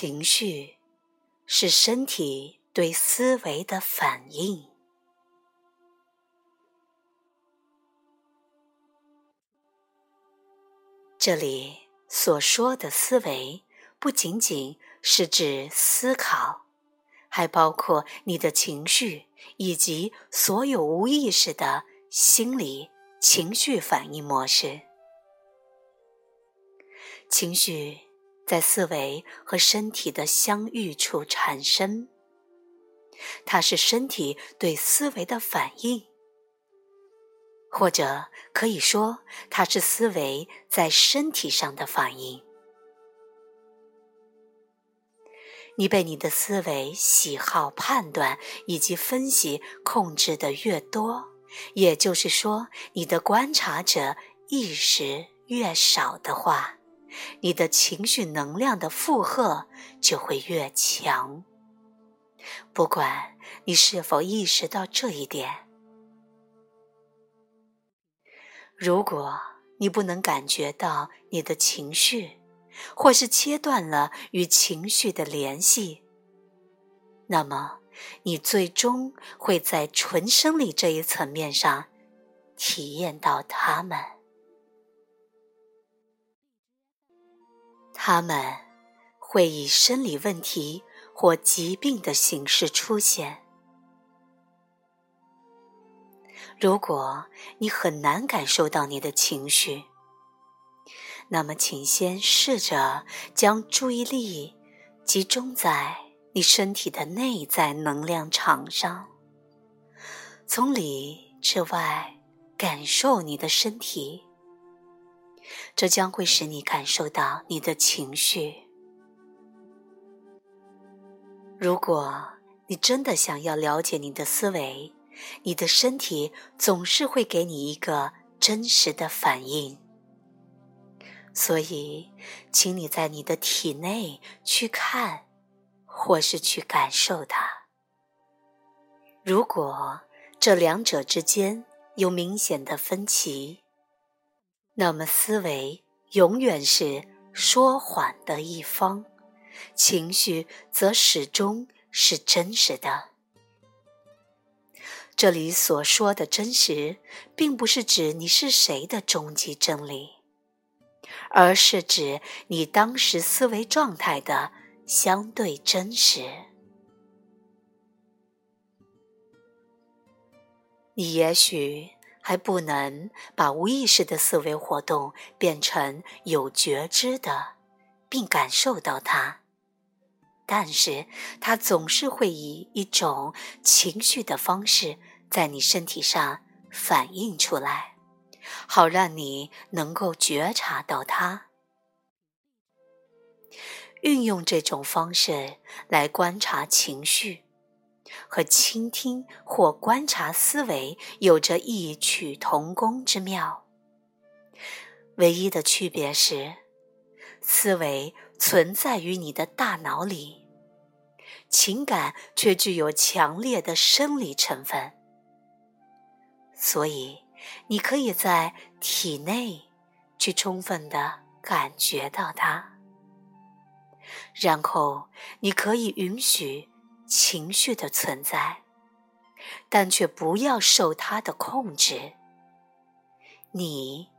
情绪是身体对思维的反应。这里所说的思维，不仅仅是指思考，还包括你的情绪以及所有无意识的心理情绪反应模式。情绪在思维和身体的相遇处产生，它是身体对思维的反应。或者可以说，它是思维在身体上的反应。你被你的思维、喜好、判断以及分析控制的越多，也就是说，你的观察者意识越少的话，你的情绪能量的负荷就会越强。不管你是否意识到这一点。如果你不能感觉到你的情绪，或是切断了与情绪的联系，那么你最终会在纯生理这一层面上体验到它们。他们会以生理问题或疾病的形式出现。如果你很难感受到你的情绪，那么请先试着将注意力集中在你身体的内在能量场上，从里至外感受你的身体，这将会使你感受到你的情绪。如果你真的想要了解你的思维，你的身体总是会给你一个真实的反应，所以，请你在你的体内去看，或是去感受它。如果这两者之间有明显的分歧，那么思维永远是说谎的一方，情绪则始终是真实的。这里所说的真实，并不是指你是谁的终极真理，而是指你当时思维状态的相对真实。你也许还不能把无意识的思维活动变成有觉知的，并感受到它，但是它总是会以一种情绪的方式。在你身体上反映出来，好让你能够觉察到它。运用这种方式来观察情绪，和倾听或观察思维有着异曲同工之妙。唯一的区别是，思维存在于你的大脑里，情感却具有强烈的生理成分。所以，你可以在体内去充分的感觉到它，然后你可以允许情绪的存在，但却不要受它的控制。你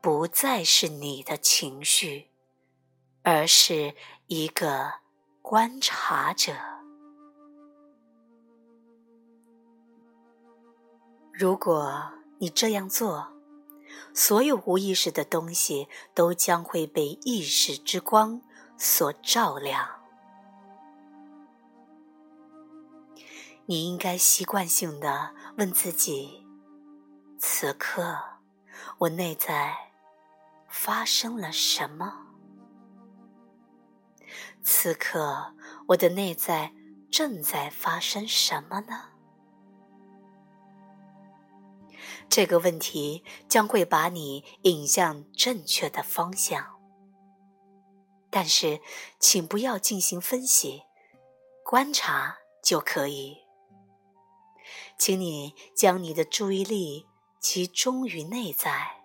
不再是你的情绪，而是一个观察者。如果你这样做，所有无意识的东西都将会被意识之光所照亮。你应该习惯性的问自己：此刻我内在发生了什么？此刻我的内在正在发生什么呢？这个问题将会把你引向正确的方向，但是请不要进行分析，观察就可以。请你将你的注意力集中于内在，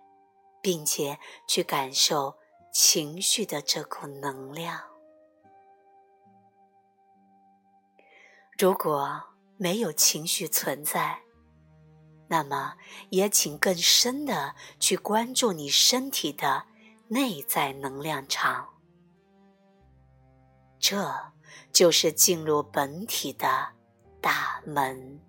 并且去感受情绪的这股能量。如果没有情绪存在，那么也请更深的去关注你身体的内在能量场。这就是进入本体的大门。